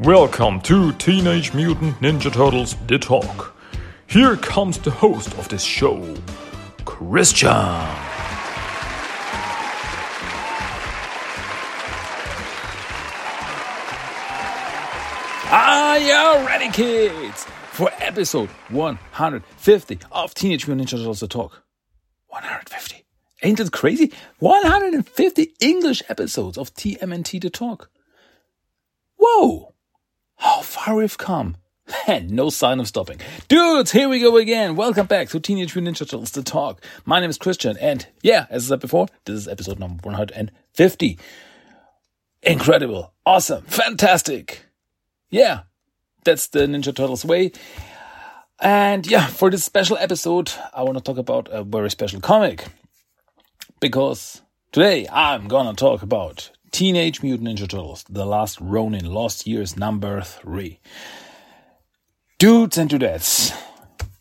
Welcome to Teenage Mutant Ninja Turtles The Talk. Here comes the host of this show, Christian. Are you ready, kids? For episode 150 of Teenage Mutant Ninja Turtles The Talk. 150. Ain't it crazy? 150 English episodes of TMNT The Talk. Whoa! How far we've come. And no sign of stopping. Dudes, here we go again. Welcome back to Teenage Mutant Ninja Turtles The Talk. My name is Christian, and yeah, as I said before, this is episode number 150. Incredible. Awesome. Fantastic. Yeah, that's the Ninja Turtles way. And yeah, for this special episode, I want to talk about a very special comic. Because today I'm gonna talk about Teenage Mutant Ninja Turtles, The Last Ronin, Lost Years number three. Dudes and dudettes,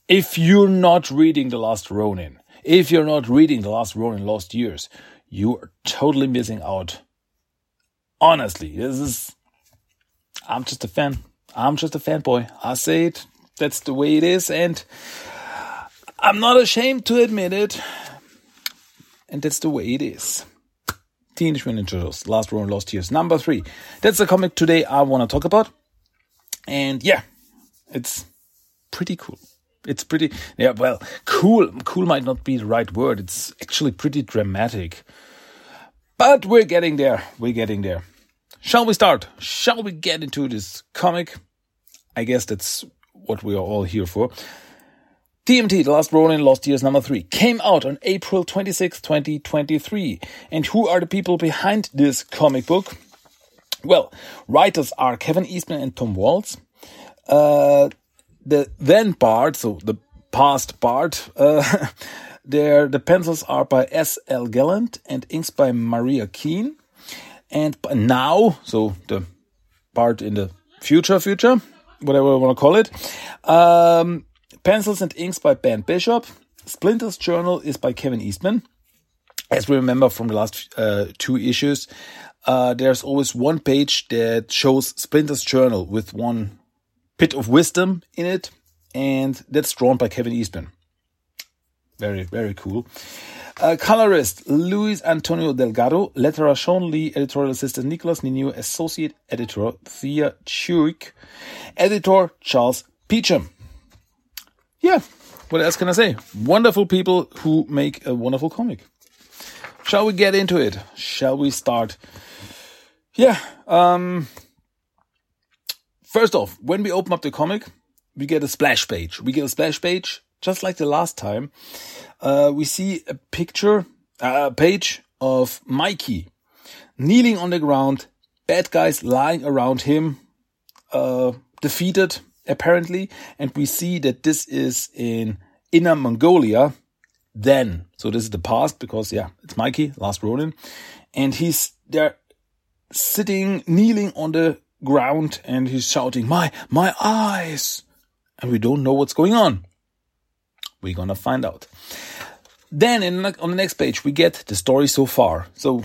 if you're not reading The Last Ronin, if you're not reading The Last Ronin, Lost Years, you are totally missing out. Honestly, this is. I'm just a fan. I'm just a fanboy. I say it. That's the way it is, and I'm not ashamed to admit it. And that's the way it is. Teenage Mutant Ninja Turtles, Last Ronin, Lost Years, number three. That's the comic today I want to talk about. And yeah, it's pretty cool. It's pretty, yeah, well, cool. Cool might not be the right word. It's actually pretty dramatic. But we're getting there. We're getting there. Shall we start? Shall we get into this comic? I guess that's what we are all here for. TMNT, The Last Ronin, Lost Years number 3, came out on April 26, 2023. And who are the people behind this comic book? Well, writers are Kevin Eastman and Tom Waltz. Uh, the then Bart, so the past Bart, uh, there the pencils are by S. L. Gallant and inks by Maria Keane. And now, so the Bart in the future, future, whatever we want to call it. Um, Pencils and Inks by Ben Bishop. Splinter's Journal is by Kevin Eastman. As we remember from the last uh, two issues, uh, there's always one page that shows Splinter's Journal with one bit of wisdom in it, and that's drawn by Kevin Eastman. Very, very cool. Uh, colorist Luis Antonio Delgado, letterer Shawn Lee, editorial assistant Nicholas Ninu, associate editor Thea Chuik, editor Charles Peacham yeah, what else can I say? Wonderful people who make a wonderful comic. Shall we get into it? Shall we start? Yeah. Um, first off, when we open up the comic, we get a splash page. We get a splash page just like the last time. Uh, we see a picture, a page of Mikey kneeling on the ground, bad guys lying around him, uh, defeated apparently, and we see that this is in Inner Mongolia. Then, so this is the past because yeah, it's Mikey, Last Ronin, and he's there sitting, kneeling on the ground, and he's shouting, "My, my eyes!" And we don't know what's going on. We're gonna find out. Then, in, on the next page, we get the story so far. So,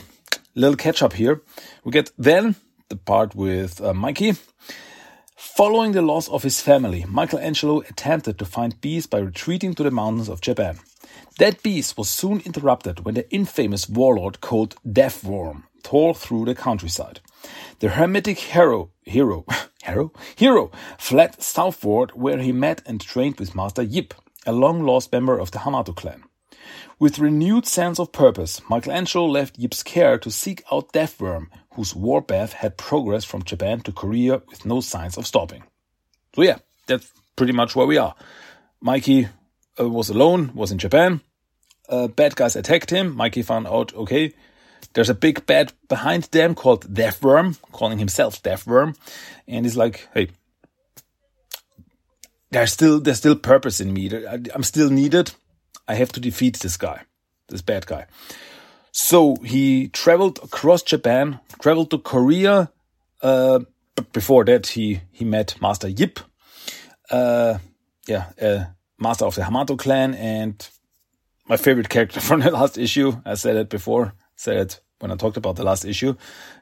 little catch up here. We get then the part with uh, Mikey Following the loss of his family, Michelangelo attempted to find peace by retreating to the mountains of Japan. That peace was soon interrupted when the infamous warlord called Deathworm tore through the countryside. The hermetic hero, hero, hero, hero fled southward where he met and trained with Master Yip, a long lost member of the Hamato clan. With renewed sense of purpose, Michelangelo left Yip's care to seek out Deathworm, whose warpath had progressed from Japan to Korea with no signs of stopping. So yeah, that's pretty much where we are. Mikey uh, was alone, was in Japan. Uh, bad guys attacked him. Mikey found out, okay, there's a big bad behind them called Deathworm, calling himself Deathworm, and he's like, hey, there's still there's still purpose in me. I'm still needed. I have to defeat this guy, this bad guy. So he traveled across Japan, traveled to Korea. Uh, but before that, he he met Master Yip, uh, yeah, uh, master of the Hamato clan, and my favorite character from the last issue. I said it before, said it when I talked about the last issue.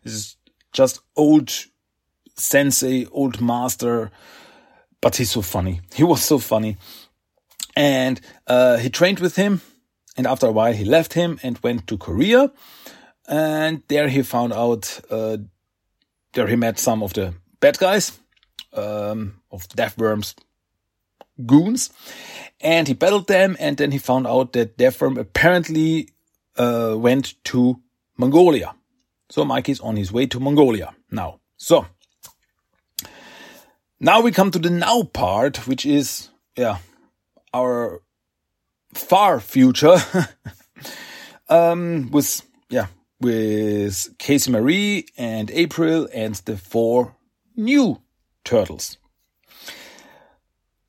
Is just old sensei, old master, but he's so funny. He was so funny. And uh, he trained with him. And after a while, he left him and went to Korea. And there he found out, uh, there he met some of the bad guys, um, of Deathworm's goons. And he battled them. And then he found out that Deathworm apparently uh, went to Mongolia. So Mikey's on his way to Mongolia now. So now we come to the now part, which is, yeah, our far future, um, with, yeah, with Casey Marie and April and the four new turtles.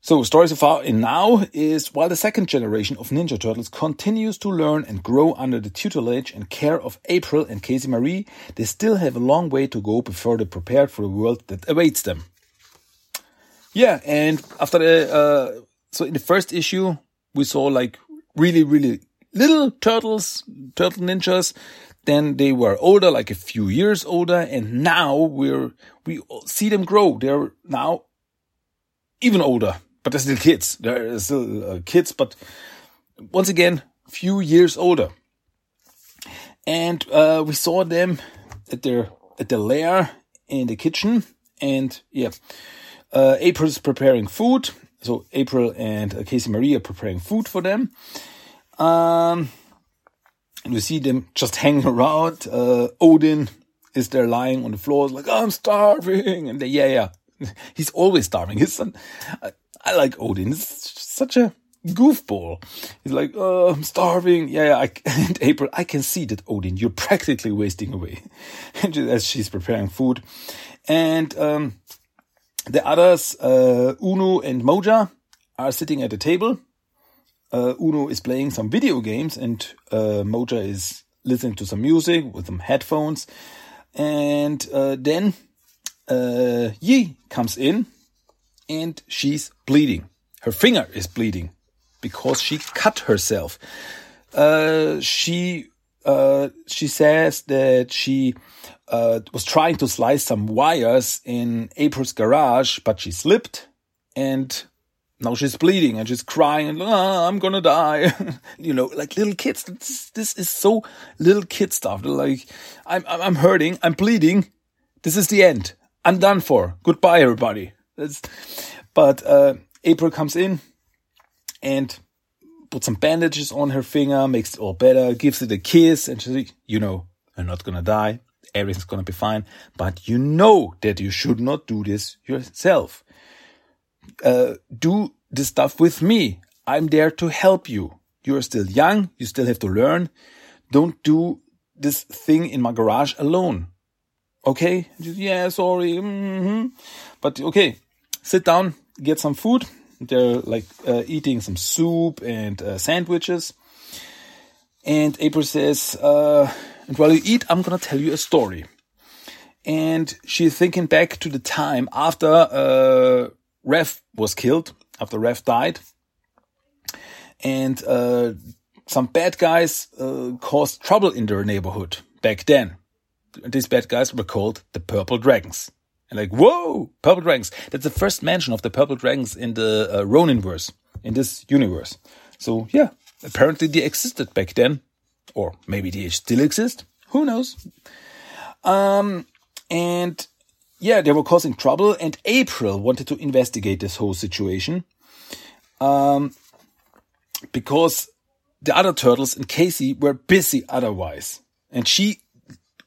So, story so far in now is while the second generation of Ninja Turtles continues to learn and grow under the tutelage and care of April and Casey Marie, they still have a long way to go before they're prepared for the world that awaits them. Yeah, and after the, uh, so in the first issue, we saw like really, really little turtles, turtle ninjas. Then they were older, like a few years older, and now we're, we see them grow. They're now even older but they're still kids. They're still uh, kids, but once again, few years older. And uh, we saw them at their at the lair in the kitchen, and yeah, uh, April's preparing food. So April and uh, Casey Marie are preparing food for them. Um, and we see them just hanging around. Uh, Odin is there lying on the floor, like I'm starving, and they, yeah, yeah, he's always starving. His son, uh, I like Odin. He's such a goofball. He's like, oh, I'm starving. Yeah, yeah. I, and April, I can see that Odin, you're practically wasting away as she's preparing food. And, um, the others, uh, Uno and Moja are sitting at a table. Uh, Uno is playing some video games and, uh, Moja is listening to some music with some headphones. And, uh, then, uh, Yi comes in and she's bleeding. Her finger is bleeding because she cut herself. Uh, she uh, she says that she uh, was trying to slice some wires in April's garage, but she slipped and now she's bleeding and she's crying and oh, I'm gonna die. you know, like little kids. This, this, is so little kid stuff. Like, I'm, I'm hurting. I'm bleeding. This is the end. I'm done for. Goodbye, everybody. That's, but uh, April comes in and puts some bandages on her finger, makes it all better, gives it a kiss, and she's like, you know, I'm not gonna die. Everything's gonna be fine. But you know that you should not do this yourself. Uh, do this stuff with me. I'm there to help you. You're still young. You still have to learn. Don't do this thing in my garage alone. Okay? Yeah, sorry. Mm -hmm. But okay, sit down, get some food. They're like uh, eating some soup and uh, sandwiches. And April says, uh, and while you eat, I'm gonna tell you a story. And she's thinking back to the time after uh, Rev was killed, after Rev died. And uh, some bad guys uh, caused trouble in their neighborhood back then. These bad guys were called the Purple Dragons. And like, whoa, purple dragons. That's the first mention of the purple dragons in the uh, Ronin in this universe. So yeah, apparently they existed back then, or maybe they still exist. Who knows? Um, and yeah, they were causing trouble, and April wanted to investigate this whole situation. Um, because the other turtles and Casey were busy otherwise. And she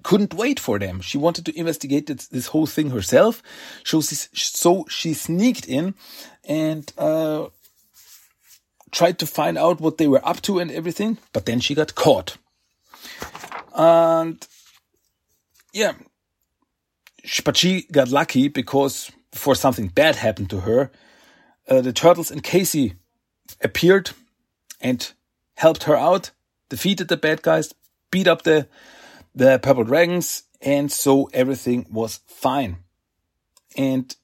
couldn't wait for them. She wanted to investigate this, whole thing herself. So, so she sneaked in and uh, tried to find out what they were up to and everything. But then she got caught. And yeah, but she got lucky because before something bad happened to her, uh, the turtles and Casey appeared and helped her out, defeated the bad guys, beat up the the purple dragons, and so everything was fine. And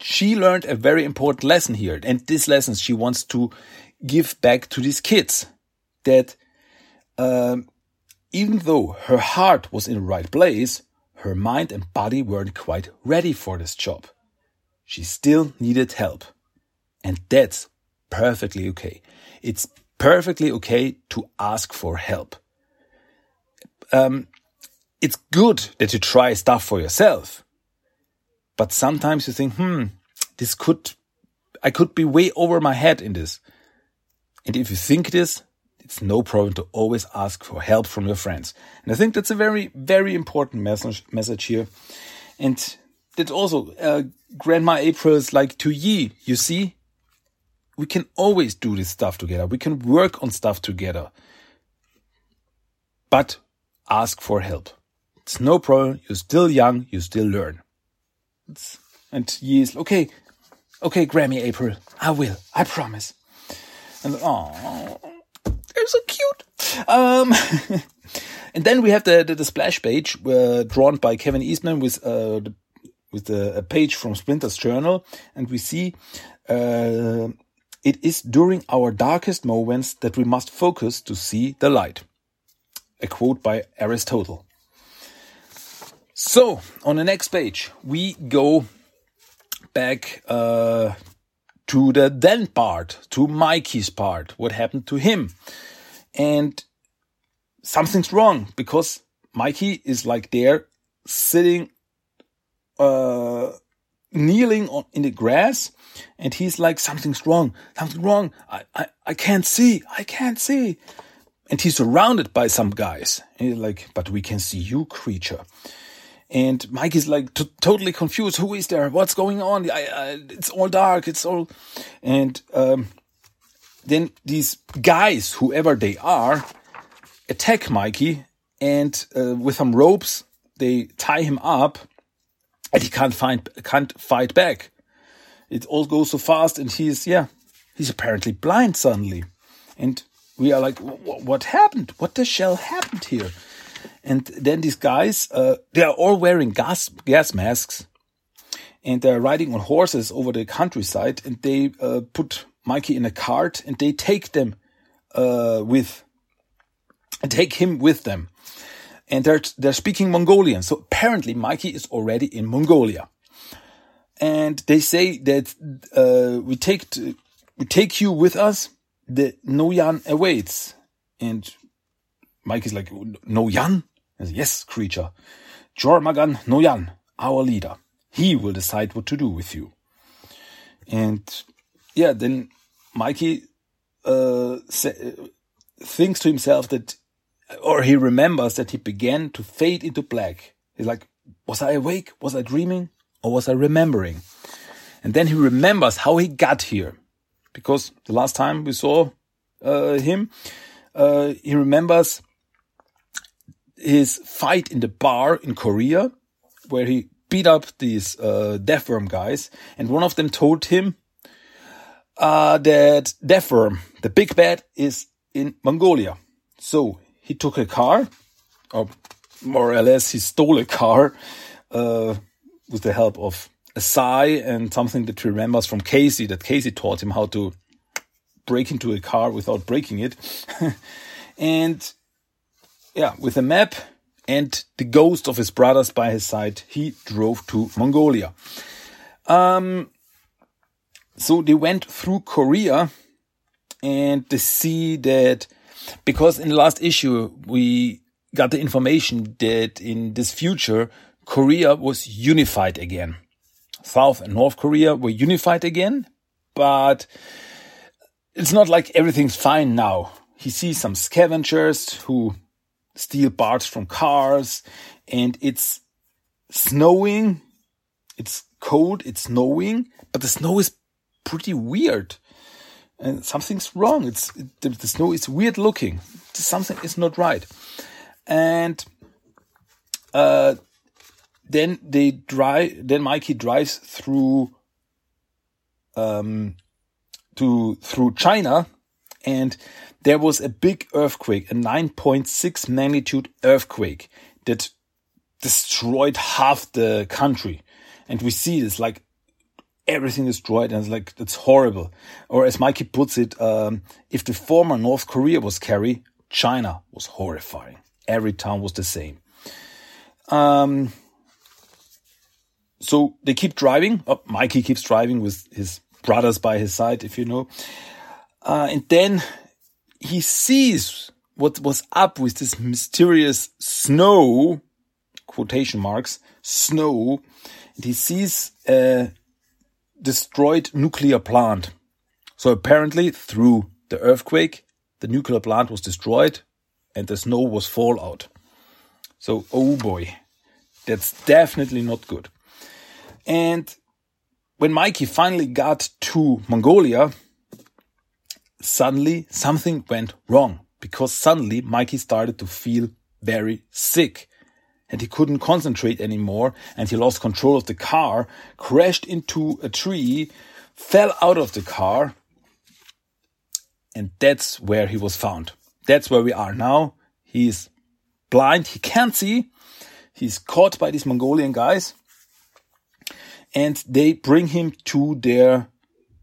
she learned a very important lesson here, and this lesson she wants to give back to these kids that um, even though her heart was in the right place, her mind and body weren't quite ready for this job. She still needed help. And that's perfectly okay. It's perfectly okay to ask for help. Um, it's good that you try stuff for yourself. But sometimes you think, hmm, this could, I could be way over my head in this. And if you think this, it's no problem to always ask for help from your friends. And I think that's a very, very important message, message here. And that also, uh, Grandma April's like to Yi, you see, we can always do this stuff together. We can work on stuff together. But ask for help. It's no problem. You're still young. You still learn. It's, and he is, okay, okay, Grammy April. I will. I promise. And, oh, they're so cute. Um, and then we have the, the, the splash page uh, drawn by Kevin Eastman with, uh, the, with a page from Splinter's journal. And we see, uh, it is during our darkest moments that we must focus to see the light. A quote by Aristotle. So, on the next page, we go back uh, to the then part, to Mikey's part, what happened to him. And something's wrong because Mikey is like there sitting, uh, kneeling on, in the grass and he's like, something's wrong, something's wrong. I, I, I can't see, I can't see. And he's surrounded by some guys. Like, but we can see you, creature. And Mike is like totally confused. Who is there? What's going on? I, I, it's all dark. It's all, and um, then these guys, whoever they are, attack Mikey, and uh, with some ropes they tie him up, and he can't find can't fight back. It all goes so fast, and he's yeah, he's apparently blind suddenly, and we are like, what happened? What the shell happened here? And then these guys, uh, they are all wearing gas gas masks, and they're riding on horses over the countryside, and they uh, put Mikey in a cart, and they take them uh, with, take him with them, and they're they're speaking Mongolian. So apparently, Mikey is already in Mongolia, and they say that uh, we take we take you with us. The Noyan awaits, and Mike is like, Noyan? Yes, creature. Jormagan Noyan, our leader. He will decide what to do with you. And yeah, then Mikey uh, thinks to himself that, or he remembers that he began to fade into black. He's like, was I awake? Was I dreaming? Or was I remembering? And then he remembers how he got here. Because the last time we saw uh, him, uh, he remembers his fight in the bar in Korea, where he beat up these uh, Deathworm guys, and one of them told him uh, that Deathworm, the big bad, is in Mongolia. So he took a car, or more or less, he stole a car uh, with the help of a sigh and something that he remembers from Casey, that Casey taught him how to break into a car without breaking it. and yeah, with a map and the ghost of his brothers by his side, he drove to Mongolia. Um, so they went through Korea and they see that because in the last issue we got the information that in this future Korea was unified again. South and North Korea were unified again, but it's not like everything's fine now. He sees some scavengers who steal parts from cars and it's snowing. It's cold. It's snowing, but the snow is pretty weird and something's wrong. It's the, the snow is weird looking. Something is not right. And, uh, then they drive, then Mikey drives through, um, to, through China and there was a big earthquake, a 9.6 magnitude earthquake that destroyed half the country. And we see this like everything destroyed and it's like, it's horrible. Or as Mikey puts it, um, if the former North Korea was scary, China was horrifying. Every town was the same. Um, so they keep driving. Oh, Mikey keeps driving with his brothers by his side, if you know. Uh, and then he sees what was up with this mysterious snow, quotation marks, snow. And he sees a destroyed nuclear plant. So apparently through the earthquake, the nuclear plant was destroyed and the snow was fallout. So, oh boy, that's definitely not good. And when Mikey finally got to Mongolia, suddenly something went wrong because suddenly Mikey started to feel very sick and he couldn't concentrate anymore and he lost control of the car, crashed into a tree, fell out of the car. And that's where he was found. That's where we are now. He's blind. He can't see. He's caught by these Mongolian guys and they bring him to their,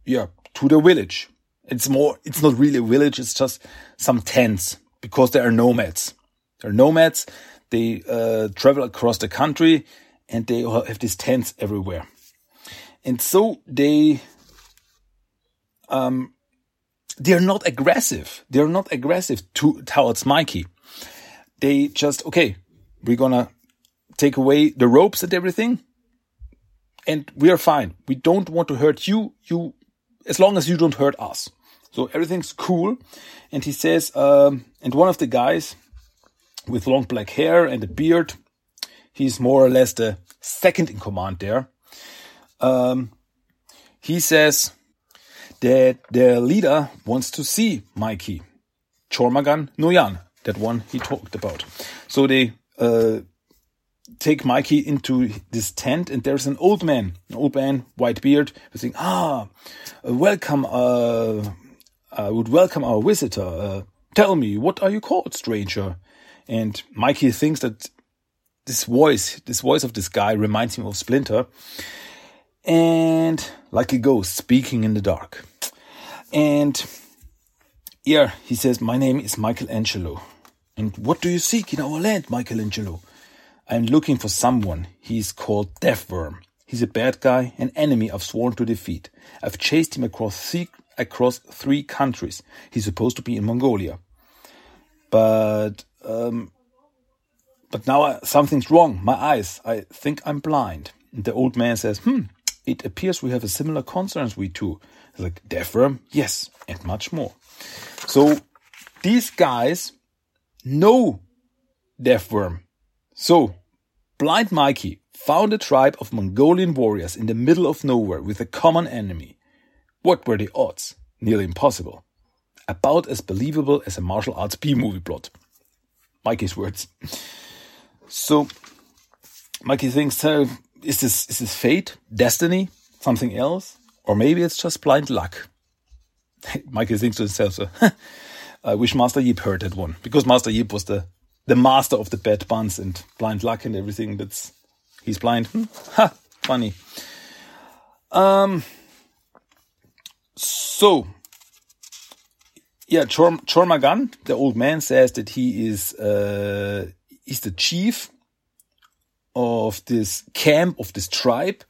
yeah, to their village. It's more, it's not really a village. It's just some tents because they are nomads. They're nomads. They uh, travel across the country and they have these tents everywhere. And so they, um, they're not aggressive. They're not aggressive to, towards Mikey. They just, okay, we're gonna take away the ropes and everything and we are fine. We don't want to hurt you. You, as long as you don't hurt us. So everything's cool. And he says, um, and one of the guys with long black hair and a beard, he's more or less the second in command there. Um, he says that their leader wants to see Mikey, Chormagan Noyan, that one he talked about. So they, uh, take Mikey into this tent and there's an old man, an old man, white beard, who's saying, ah, uh, welcome, uh, I would welcome our visitor. Uh, tell me, what are you called, stranger? And Mikey thinks that this voice, this voice of this guy reminds him of Splinter. And like a ghost speaking in the dark. And yeah, he says, my name is Michelangelo. And what do you seek in our land, Michelangelo? I'm looking for someone. He's called Deathworm. He's a bad guy, an enemy I've sworn to defeat. I've chased him across three, across three countries. He's supposed to be in Mongolia. But, um, but now I, something's wrong. My eyes. I think I'm blind. The old man says, hmm, it appears we have a similar concerns, we two. He's like, Deathworm? Yes, and much more. So these guys know Deathworm so, Blind Mikey found a tribe of Mongolian warriors in the middle of nowhere with a common enemy. What were the odds? Nearly impossible. About as believable as a martial arts B movie plot. Mikey's words. So, Mikey thinks, uh, is this, is this fate? Destiny? Something else? Or maybe it's just blind luck. Mikey thinks to himself, so, I wish Master Yip heard that one. Because Master Yip was the the master of the bad buns and blind luck and everything. That's he's blind. Hmm? Ha, funny. Um. So, yeah, Chor Chormagan, the old man, says that he is uh, he's the chief of this camp of this tribe,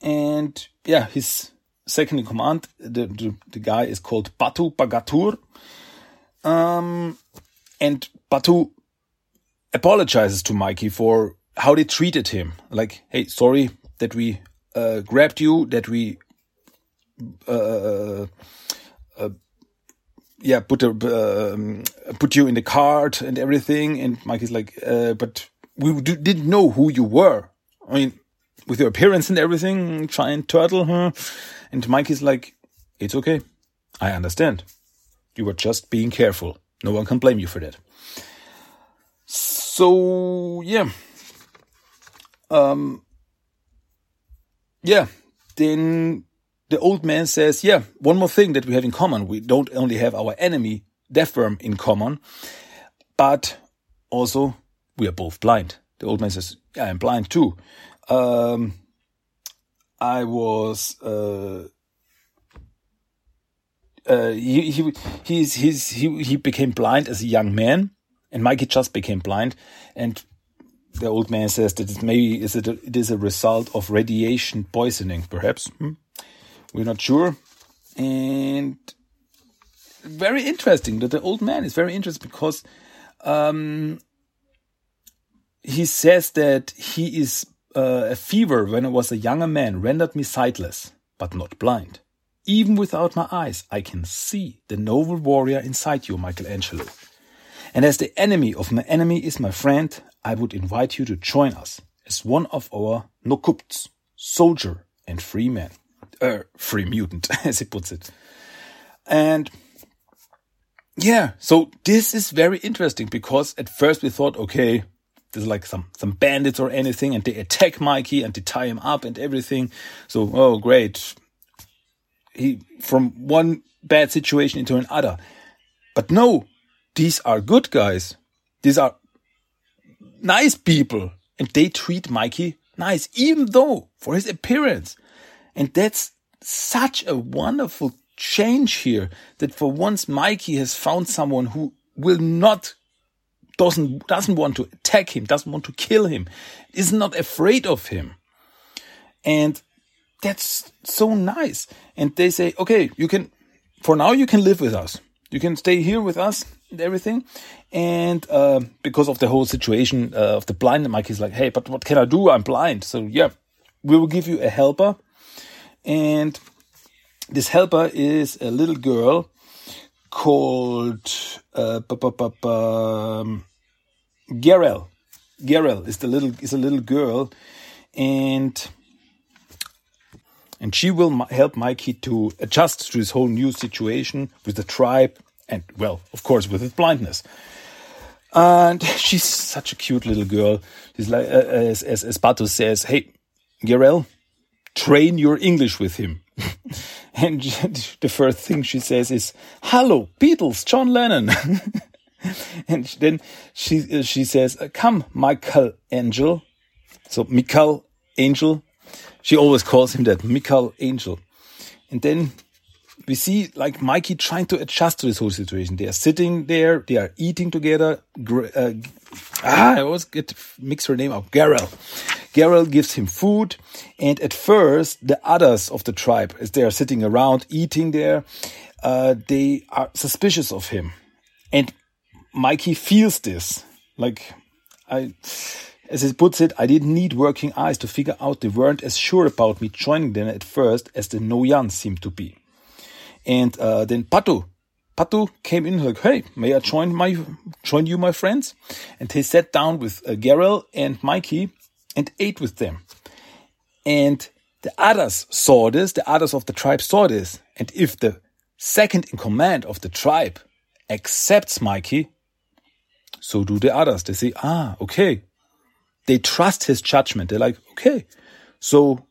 and yeah, his second in command, the the, the guy is called Batu Bagatur. Um, and Batu apologizes to Mikey for how they treated him. Like, hey, sorry that we uh, grabbed you, that we, uh, uh, yeah, put a, um, put you in the cart and everything. And Mikey's like, uh, but we didn't know who you were. I mean, with your appearance and everything, giant turtle, huh? And Mikey's like, it's okay. I understand. You were just being careful. No one can blame you for that. So yeah. Um yeah, then the old man says, yeah, one more thing that we have in common. We don't only have our enemy, Deathworm, in common, but also we are both blind. The old man says, yeah, I'm blind too. Um, I was, uh, uh, he, he, he's, he's, he, he became blind as a young man and Mikey just became blind. And the old man says that it maybe is it, a, it is a result of radiation poisoning, perhaps. Hmm? We're not sure. And very interesting that the old man is very interesting because um, he says that he is uh, a fever when I was a younger man rendered me sightless, but not blind. Even without my eyes, I can see the noble warrior inside you, Michelangelo. And as the enemy of my enemy is my friend, I would invite you to join us as one of our Nokupts, soldier and free man. Er, free mutant, as he puts it. And yeah, so this is very interesting because at first we thought, okay, there's like some, some bandits or anything and they attack Mikey and they tie him up and everything. So, oh, great. He, from one bad situation into another. But no, these are good guys. These are nice people and they treat Mikey nice, even though for his appearance. And that's such a wonderful change here that for once Mikey has found someone who will not doesn't doesn't want to attack him, doesn't want to kill him, is not afraid of him. And that's so nice. And they say, okay, you can for now you can live with us. You can stay here with us and everything. And uh, because of the whole situation uh, of the blind, Mikey's like, hey, but what can I do? I'm blind. So yeah, we will give you a helper. And this helper is a little girl called uh, um, Garel. Garel is the little is a little girl, and and she will help Mikey to adjust to this whole new situation with the tribe, and well, of course, with his blindness. And she's such a cute little girl. She's like, uh, as as, as Batu says, "Hey, Garel, train your English with him." and the first thing she says is, "Hello, Beatles, John Lennon." and then she uh, she says, uh, "Come, Michael Angel." So Michael Angel. She always calls him that, Michael Angel. And then we see like Mikey trying to adjust to this whole situation. They are sitting there, they are eating together. Uh, ah, I always get mix her name up. Garel. Garel gives him food, and at first the others of the tribe, as they are sitting around eating there, uh, they are suspicious of him, and Mikey feels this. Like I, as he puts it, I didn't need working eyes to figure out they weren't as sure about me joining them at first as the Noyan seemed to be. And uh, then Patu, Patu came in like, "Hey, may I join my join you, my friends?" And he sat down with uh, Garel and Mikey and ate with them. And the others saw this. The others of the tribe saw this. And if the second in command of the tribe accepts Mikey, so do the others. They say, "Ah, okay." They trust his judgment. They're like, "Okay." So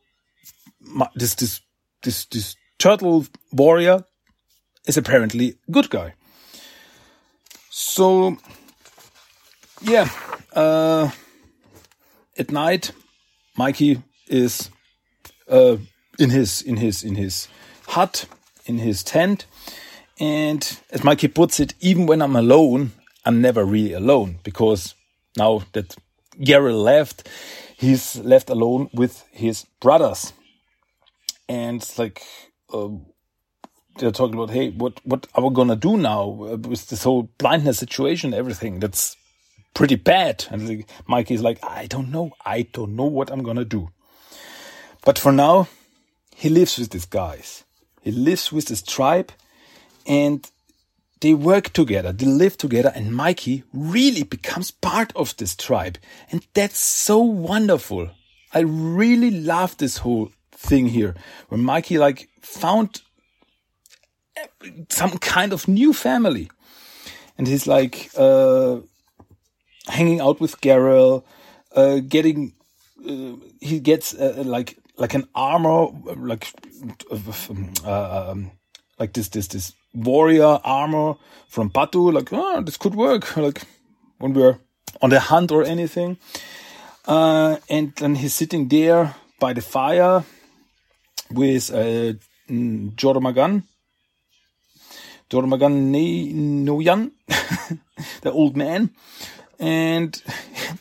this this this this turtle warrior is apparently good guy. So, yeah, uh, at night, Mikey is uh, in his in his in his hut in his tent, and as Mikey puts it, even when I'm alone, I'm never really alone because now that Gary left, he's left alone with his brothers, and like Um, they're talking about, hey, what what are we gonna do now with this whole blindness situation, everything that's pretty bad. And Mikey's like, I don't know, I don't know what I'm gonna do. But for now, he lives with these guys. He lives with this tribe, and they work together, they live together, and Mikey really becomes part of this tribe. And that's so wonderful. I really love this whole thing here, where Mikey like found some kind of new family. And he's like uh, hanging out with Garel, uh, getting uh, he gets uh, like like an armor, like uh, um, like this this this warrior armor from Batu. Like oh, this could work. Like when we're on the hunt or anything. Uh, and then he's sitting there by the fire with uh, Joromagan, Jormagan. Noyan, the old man. And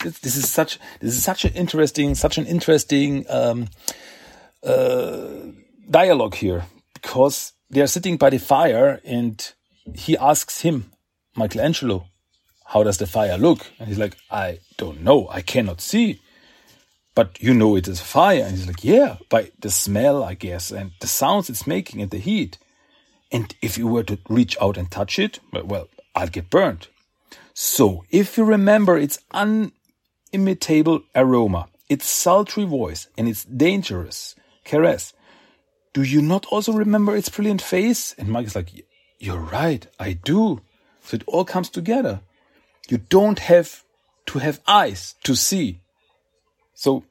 this is such this is such an interesting such an interesting um, uh, dialogue here because they are sitting by the fire and he asks him Michelangelo how does the fire look? And he's like I don't know. I cannot see but you know it is fire and he's like yeah by the smell I guess and the sounds it's making and the heat and if you were to reach out and touch it well I'd get burned so, if you remember its unimitable aroma, its sultry voice, and its dangerous caress, do you not also remember its brilliant face? And Mike is like, You're right, I do. So it all comes together. You don't have to have eyes to see. So,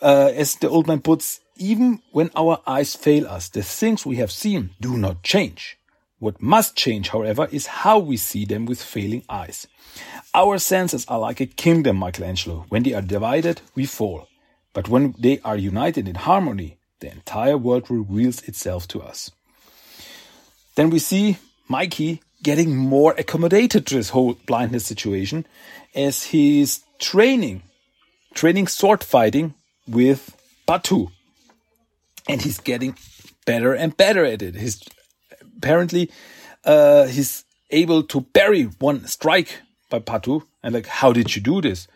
uh, as the old man puts, even when our eyes fail us, the things we have seen do not change. What must change, however, is how we see them with failing eyes. Our senses are like a kingdom, Michelangelo. When they are divided, we fall. But when they are united in harmony, the entire world reveals itself to us. Then we see Mikey getting more accommodated to this whole blindness situation as he's training, training sword fighting with Batu. And he's getting better and better at it. He's apparently uh, he's able to bury one strike by Batu. And like, how did you do this?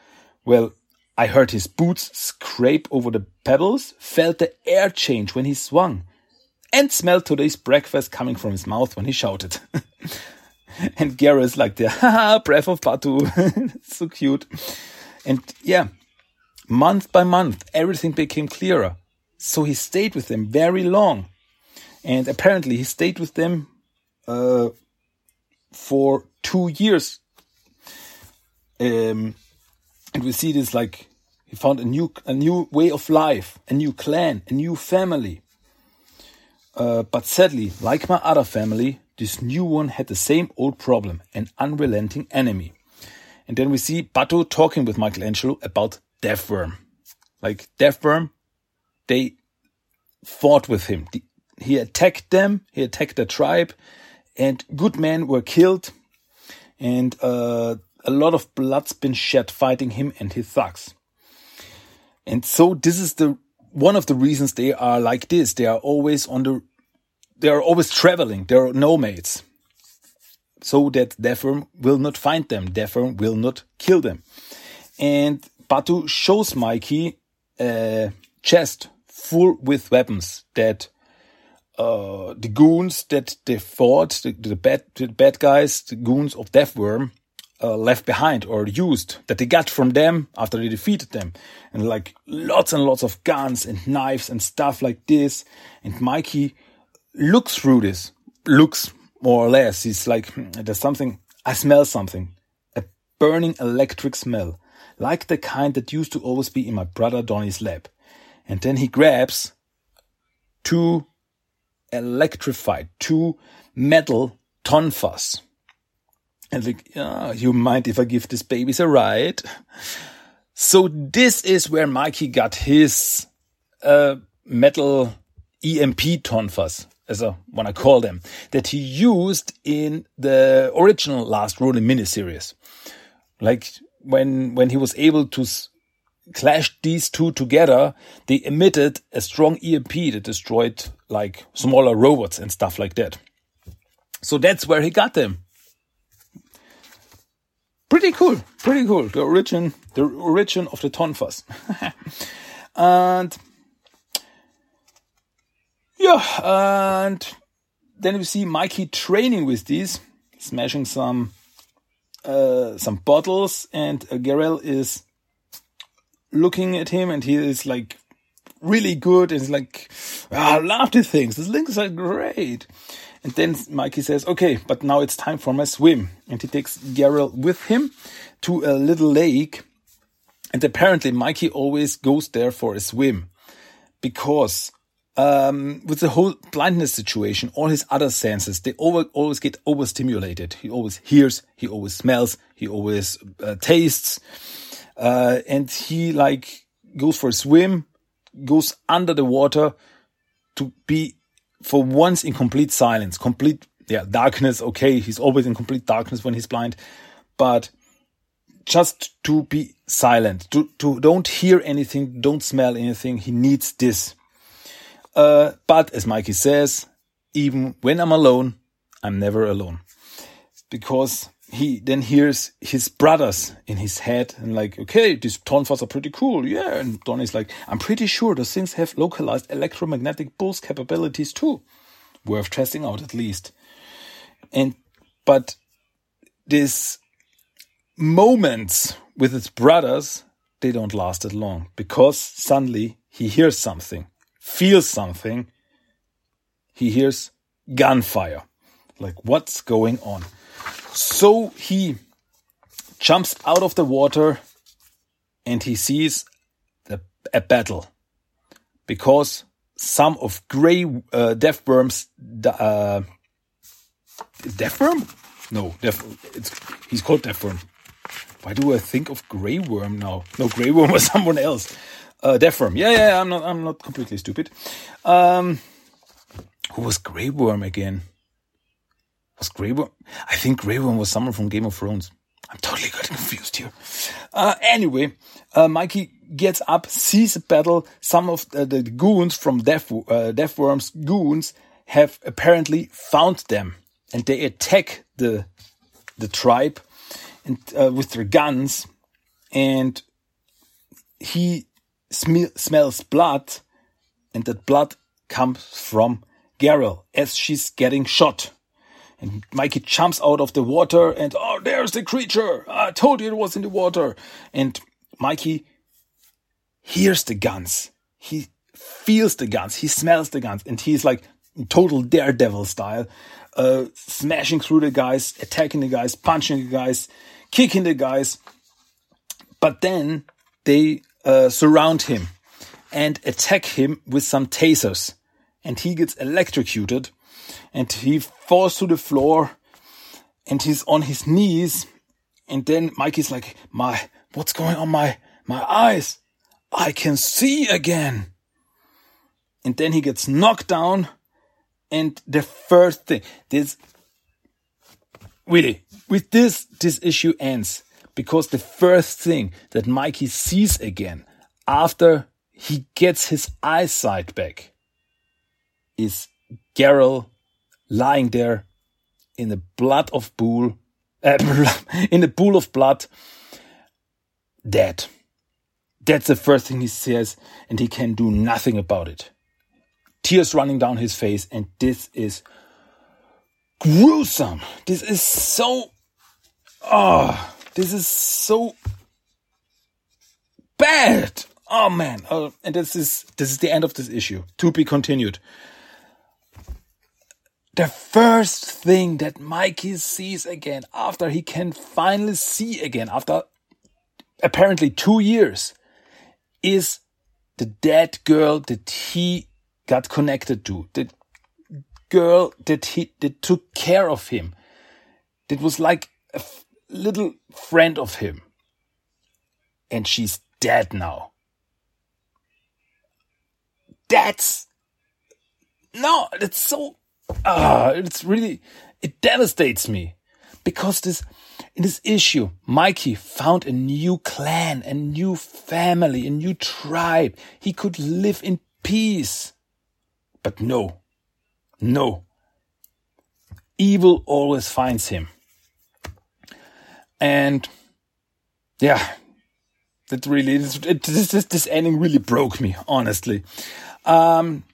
Well, I heard his boots scrape over the pebbles, felt the air change when he swung, and smelled today's breakfast coming from his mouth when he shouted. and Gareth's like the haha breath of Batu. so cute. And yeah, month by month, everything became clearer. So he stayed with them very long. And apparently he stayed with them uh, for two years. Um, and we see this like he found a new a new way of life, a new clan, a new family. Uh, but sadly, like my other family, this new one had the same old problem, an unrelenting enemy. And then we see Batu talking with Michelangelo about Deathworm. Like Deathworm, they fought with him. He attacked them, he attacked the tribe, and good men were killed, and uh, a lot of blood's been shed fighting him and his thugs. And so this is the one of the reasons they are like this. They are always on the, they are always traveling. They are nomads, so that Deathworm will not find them. Deathworm will not kill them. And Batu shows Mikey a chest full with weapons that uh, the goons that they fought, the, the bad the bad guys, the goons of Deathworm, uh, left behind or used that they got from them after they defeated them, and like lots and lots of guns and knives and stuff like this. And Mikey looks through this, looks more or less. He's like, hmm, there's something. I smell something, a burning electric smell, like the kind that used to always be in my brother Donny's lab. And then he grabs two electrified two metal tonfas. And like, oh, you mind if I give these babies a ride? So this is where Mikey got his uh, metal EMP tonfas, as I want to call them, that he used in the original Last Ronin miniseries. Like when when he was able to clash these two together, they emitted a strong EMP that destroyed like smaller robots and stuff like that. So that's where he got them. Pretty cool, pretty cool. The origin, the origin of the tonfas. and yeah, and then we see Mikey training with these, smashing some uh, some bottles, and uh, Garel is looking at him and he is like really good and he's like, oh, I love these things. These links are great. And then Mikey says, okay, but now it's time for my swim. And he takes Garel with him to a little lake. And apparently Mikey always goes there for a swim because um, with the whole blindness situation, all his other senses, they over, always get overstimulated. He always hears, he always smells, he always uh, tastes. Uh, and he like goes for a swim, goes under the water to be for once in complete silence, complete, yeah, darkness. Okay. He's always in complete darkness when he's blind, but just to be silent, to, to don't hear anything, don't smell anything. He needs this. Uh, but as Mikey says, even when I'm alone, I'm never alone because he then hears his brothers in his head and like, okay, these tonfas are pretty cool. Yeah. And Donnie's like, I'm pretty sure those things have localized electromagnetic pulse capabilities too. Worth testing out at least. And, but this moments with his brothers, they don't last that long because suddenly he hears something, feels something. He hears gunfire. Like, what's going on? So he jumps out of the water and he sees a, a battle because some of gray uh, death worms, uh, death worm? No, death, it's, he's called death worm. Why do I think of Grey Worm now? No, Grey Worm was someone else. Uh, Worm. Yeah, yeah, I'm not, I'm not completely stupid. Um, who was Grey Worm again? Was Grey Worm? I think Grey Worm was someone from Game of Thrones. I'm totally getting confused here. Uh, anyway, uh, Mikey gets up, sees a battle. Some of the, the goons from Death, uh, goons have apparently found them, and they attack the the tribe and uh, with their guns, and he sm smells blood, and that blood comes from Garel as she's getting shot. And Mikey jumps out of the water and, oh, there's the creature. I told you it was in the water. And Mikey hears the guns. He feels the guns. He smells the guns. And he's like total daredevil style, uh, smashing through the guys, attacking the guys, punching the guys, kicking the guys. But then they uh, surround him and attack him with some tasers. And he gets electrocuted and he falls to the floor and he's on his knees. And then Mikey's like, my, what's going on my, my eyes? I can see again. And then he gets knocked down. And the first thing, this, really, with this, this issue ends because the first thing that Mikey sees again after he gets his eyesight back is Garel lying there in the blood of pool, uh, in the pool of blood, dead. That's the first thing he says, and he can do nothing about it. Tears running down his face, and this is gruesome. This is so Oh, this is so bad. Oh man. Oh, and this is this is the end of this issue. To be continued. The first thing that Mikey sees again after he can finally see again after apparently two years is the dead girl that he got connected to. The girl that he that took care of him. That was like a little friend of him. And she's dead now. That's no, it's so ah, uh, it's really it devastates me because this in this issue, Mikey found a new clan, a new family, a new tribe. He could live in peace. But no, no. Evil always finds him. And yeah, that really, it, this, this, this ending really broke me, honestly. Um,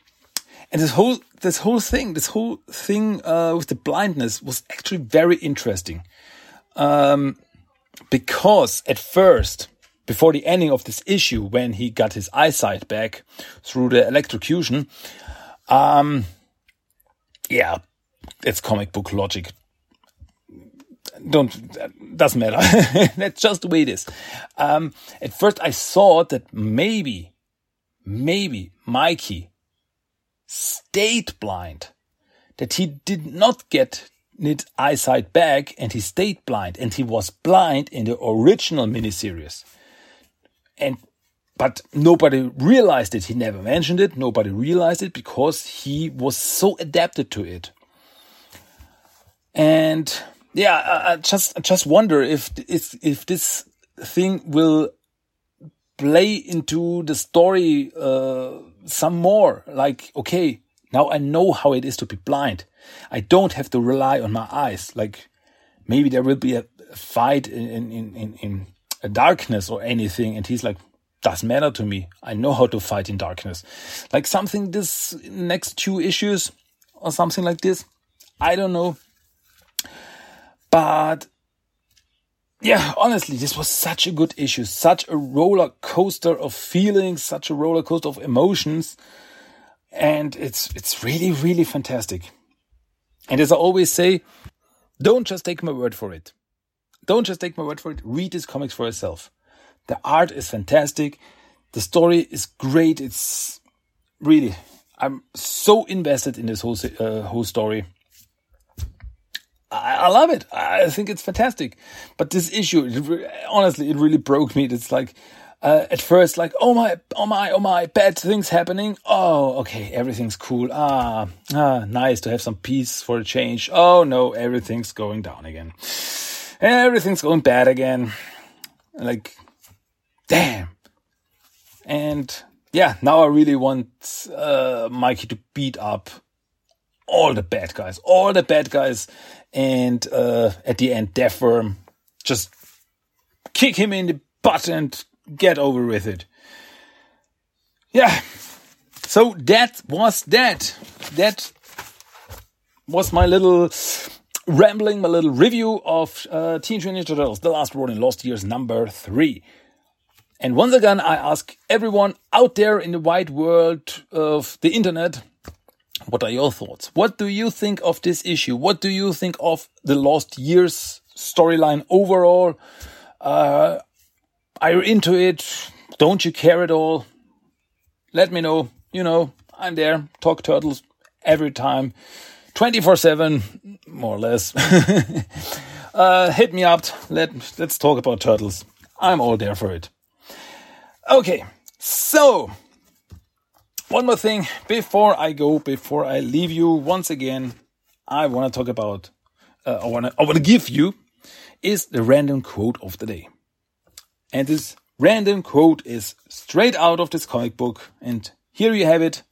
and this whole, this whole thing, this whole thing, uh, with the blindness was actually very interesting. Um, because at first, before the ending of this issue, when he got his eyesight back through the electrocution, um, yeah, it's comic book logic don't doesn't matter. That's just the way it is. Um, at first, I thought that maybe, maybe Mikey stayed blind, that he did not get his eyesight back, and he stayed blind, and he was blind in the original miniseries. And but nobody realized it. He never mentioned it. Nobody realized it because he was so adapted to it. And yeah, I, just I just wonder if if if this thing will play into the story uh, some more. Like, okay, now I know how it is to be blind. I don't have to rely on my eyes. Like, maybe there will be a fight in in in, in a darkness or anything, and he's like, doesn't matter to me. I know how to fight in darkness. Like something this next two issues or something like this. I don't know. But yeah, honestly, this was such a good issue, such a roller coaster of feelings, such a roller coaster of emotions. And it's, it's really, really fantastic. And as I always say, don't just take my word for it. Don't just take my word for it. Read these comics for yourself. The art is fantastic. The story is great. It's really, I'm so invested in this whole, uh, whole story. I, I, love it. I think it's fantastic. But this issue, it, honestly, it really broke me. It's like, uh, at first, like, oh my, oh my, oh my, bad things happening. Oh, okay, everything's cool. Ah, ah, nice to have some peace for a change. Oh no, everything's going down again. Everything's going bad again. Like, damn. And yeah, now I really want uh, Mikey to beat up all the bad guys, all the bad guys, and uh, at the end, Deathworm just kick him in the butt and get over with it. Yeah. So that was that. That was my little rambling, my little review of uh, Teenage Mutant Ninja Turtles: The Last Ronin, Lost Years number three. And once again, I ask everyone out there in the wide world of the internet, what are your thoughts? What do you think of this issue? What do you think of the Lost Years storyline overall? Uh, are you into it? Don't you care at all? Let me know. You know, I'm there. Talk Turtles every time. 24 7, more or less. uh, hit me up. Let, let's talk about turtles. I'm all there for it. Okay, so one more thing before I go, before I leave you once again, I want to talk about, uh, I want to, I want to give you is the random quote of the day. And this random quote is straight out of this comic book. And here you have it.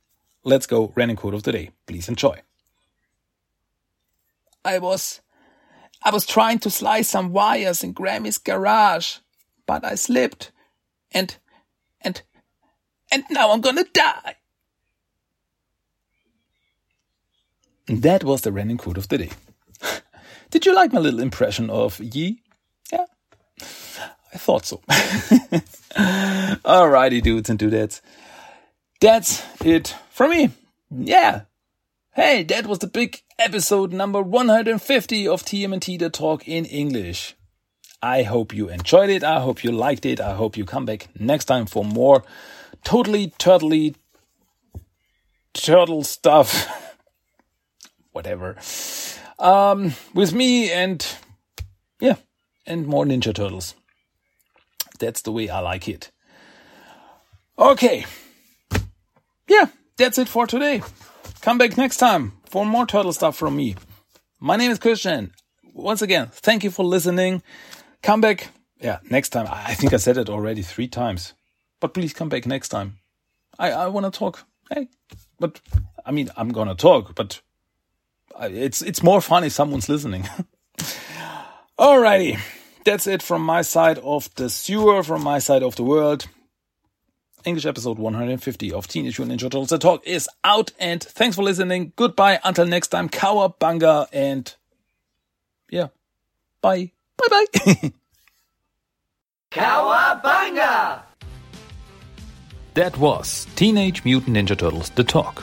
Let's go. Random quote of the day. Please enjoy. I was, I was trying to slice some wires in Grammy's garage, but I slipped and and and now I'm gonna die. And that was the random quote of the day. Did you like my little impression of Yi? Yeah, I thought so. Alrighty, dudes and dudettes. That's it for me. Yeah. Hey, that was the big episode number 150 of TMNT The Talk in English. I hope you enjoyed it. I hope you liked it. I hope you come back next time for more totally turtly turtle stuff. Whatever. Um, with me and yeah, and more Ninja Turtles. That's the way I like it. Okay. Yeah, that's it for today. Come back next time for more turtle stuff from me. My name is Christian. Once again, thank you for listening. Come back. Yeah, next time. I think I said it already three times. But please come back next time. I, I want to talk. Hey, but I mean, I'm going to talk, but it's, it's more fun if someone's listening. Alrighty. That's it from my side of the sewer, from my side of the world. English episode 150 of Teenage Mutant Ninja Turtles. The talk is out and thanks for listening. Goodbye. Until next time. Cowabunga and yeah. Bye. Bye bye. Cowabunga! That was Teenage Mutant Ninja Turtles The Talk.